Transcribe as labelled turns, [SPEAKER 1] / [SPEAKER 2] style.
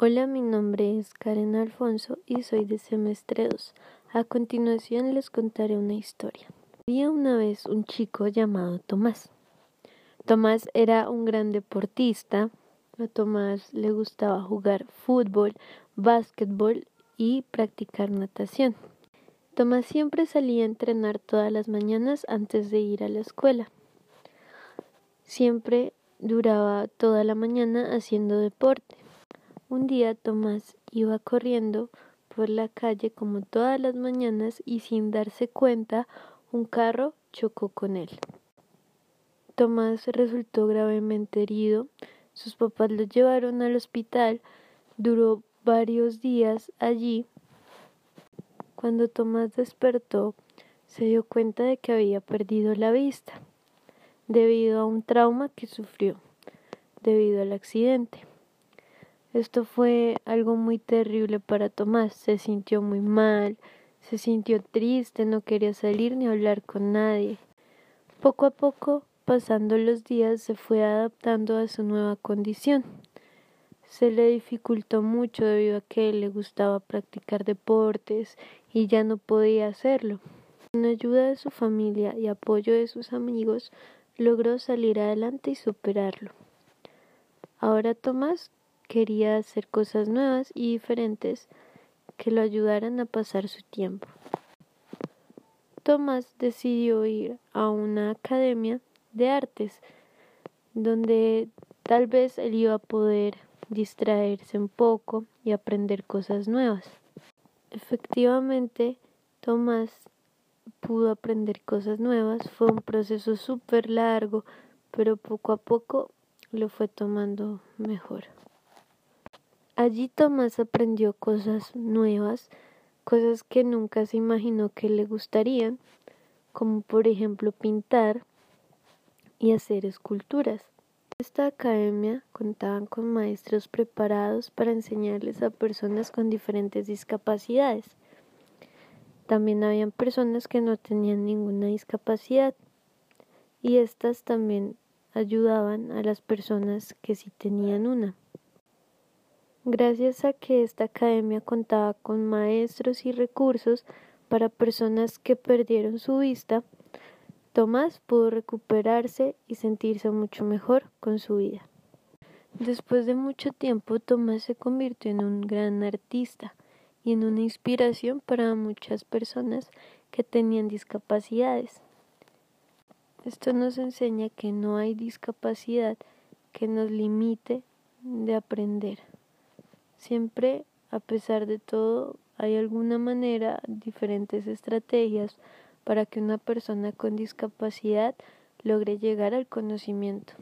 [SPEAKER 1] Hola, mi nombre es Karen Alfonso y soy de semestre 2. A continuación les contaré una historia. Había una vez un chico llamado Tomás. Tomás era un gran deportista. A Tomás le gustaba jugar fútbol, básquetbol y practicar natación. Tomás siempre salía a entrenar todas las mañanas antes de ir a la escuela. Siempre duraba toda la mañana haciendo deporte. Un día Tomás iba corriendo por la calle como todas las mañanas y sin darse cuenta un carro chocó con él. Tomás resultó gravemente herido. Sus papás lo llevaron al hospital. Duró varios días allí. Cuando Tomás despertó, se dio cuenta de que había perdido la vista debido a un trauma que sufrió debido al accidente. Esto fue algo muy terrible para Tomás. Se sintió muy mal, se sintió triste, no quería salir ni hablar con nadie. Poco a poco, pasando los días, se fue adaptando a su nueva condición. Se le dificultó mucho debido a que le gustaba practicar deportes y ya no podía hacerlo. Con ayuda de su familia y apoyo de sus amigos, logró salir adelante y superarlo. Ahora Tomás quería hacer cosas nuevas y diferentes que lo ayudaran a pasar su tiempo. Tomás decidió ir a una academia de artes donde tal vez él iba a poder distraerse un poco y aprender cosas nuevas. Efectivamente, Tomás pudo aprender cosas nuevas. Fue un proceso súper largo, pero poco a poco lo fue tomando mejor. Allí Tomás aprendió cosas nuevas, cosas que nunca se imaginó que le gustarían, como por ejemplo pintar y hacer esculturas. Esta academia contaban con maestros preparados para enseñarles a personas con diferentes discapacidades. También habían personas que no tenían ninguna discapacidad y estas también ayudaban a las personas que sí tenían una. Gracias a que esta academia contaba con maestros y recursos para personas que perdieron su vista, Tomás pudo recuperarse y sentirse mucho mejor con su vida. Después de mucho tiempo, Tomás se convirtió en un gran artista y en una inspiración para muchas personas que tenían discapacidades. Esto nos enseña que no hay discapacidad que nos limite de aprender. Siempre, a pesar de todo, hay alguna manera, diferentes estrategias para que una persona con discapacidad logre llegar al conocimiento.